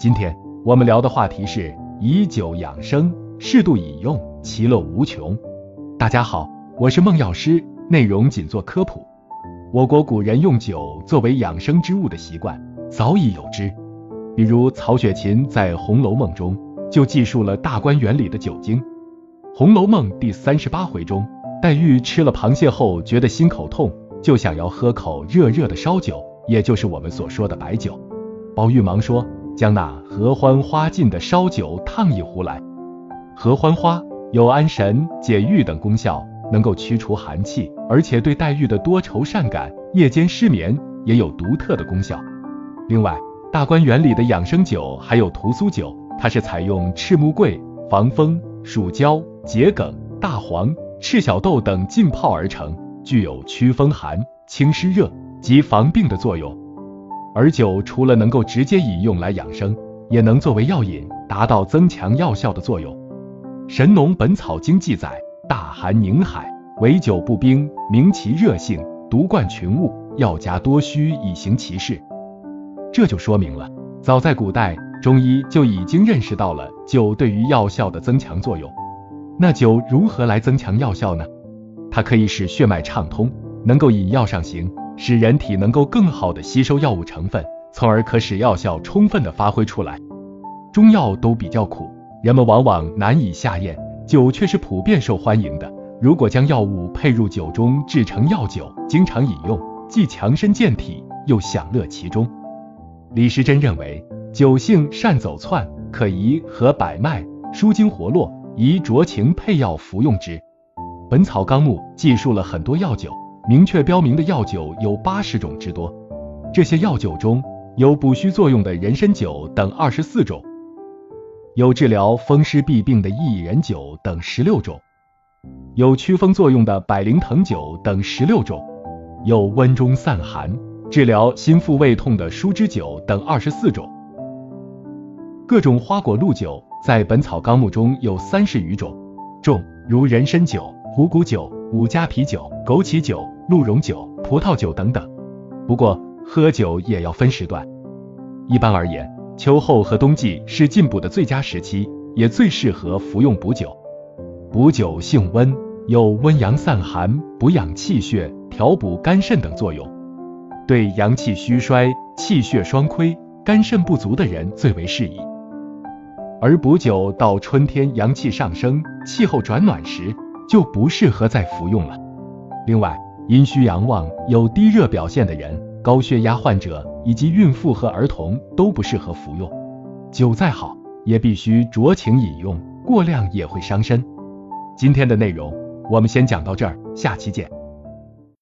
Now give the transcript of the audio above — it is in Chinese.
今天我们聊的话题是以酒养生，适度饮用，其乐无穷。大家好，我是孟药师，内容仅做科普。我国古人用酒作为养生之物的习惯早已有之，比如曹雪芹在《红楼梦》中就记述了大观园里的酒精。《红楼梦》第三十八回中，黛玉吃了螃蟹后觉得心口痛，就想要喝口热热的烧酒，也就是我们所说的白酒。宝玉忙说。将那合欢花浸的烧酒烫一壶来。合欢花有安神、解郁等功效，能够驱除寒气，而且对黛玉的多愁善感、夜间失眠也有独特的功效。另外，大观园里的养生酒还有屠苏酒，它是采用赤木桂、防风、蜀椒、桔梗、大黄、赤小豆等浸泡而成，具有驱风寒、清湿热及防病的作用。而酒除了能够直接饮用来养生，也能作为药引，达到增强药效的作用。《神农本草经》记载：大寒凝海，唯酒不冰，明其热性，独贯群物，药家多虚以行其事。这就说明了，早在古代，中医就已经认识到了酒对于药效的增强作用。那酒如何来增强药效呢？它可以使血脉畅通，能够引药上行。使人体能够更好的吸收药物成分，从而可使药效充分的发挥出来。中药都比较苦，人们往往难以下咽，酒却是普遍受欢迎的。如果将药物配入酒中制成药酒，经常饮用，既强身健体，又享乐其中。李时珍认为，酒性善走窜，可宜和百脉，舒筋活络，宜酌情配药服用之。《本草纲目》记述了很多药酒。明确标明的药酒有八十种之多，这些药酒中有补虚作用的人参酒等二十四种，有治疗风湿痹病的薏仁酒等十六种，有祛风作用的百灵藤酒等十六种，有温中散寒、治疗心腹胃痛的舒脂酒等二十四种。各种花果露酒在《本草纲目》中有三十余种，重如人参酒、虎骨酒。五加啤酒、枸杞酒、鹿茸酒、葡萄酒等等。不过喝酒也要分时段。一般而言，秋后和冬季是进补的最佳时期，也最适合服用补酒。补酒性温，有温阳散寒、补养气血、调补肝肾等作用，对阳气虚衰、气血双亏、肝肾不足的人最为适宜。而补酒到春天阳气上升、气候转暖时。就不适合再服用了。另外，阴虚阳旺、有低热表现的人、高血压患者以及孕妇和儿童都不适合服用。酒再好，也必须酌情饮用，过量也会伤身。今天的内容我们先讲到这儿，下期见。